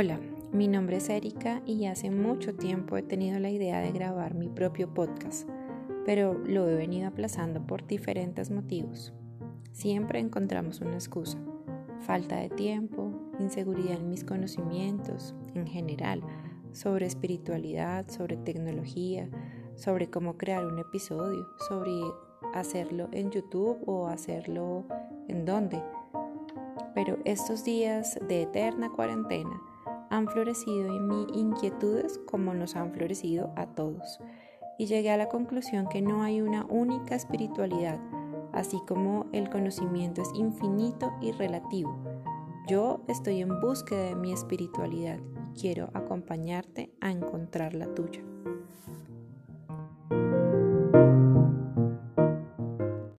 Hola, mi nombre es Erika y hace mucho tiempo he tenido la idea de grabar mi propio podcast, pero lo he venido aplazando por diferentes motivos. Siempre encontramos una excusa, falta de tiempo, inseguridad en mis conocimientos en general, sobre espiritualidad, sobre tecnología, sobre cómo crear un episodio, sobre hacerlo en YouTube o hacerlo en dónde. Pero estos días de eterna cuarentena han florecido en mí inquietudes como nos han florecido a todos. Y llegué a la conclusión que no hay una única espiritualidad, así como el conocimiento es infinito y relativo. Yo estoy en búsqueda de mi espiritualidad y quiero acompañarte a encontrar la tuya.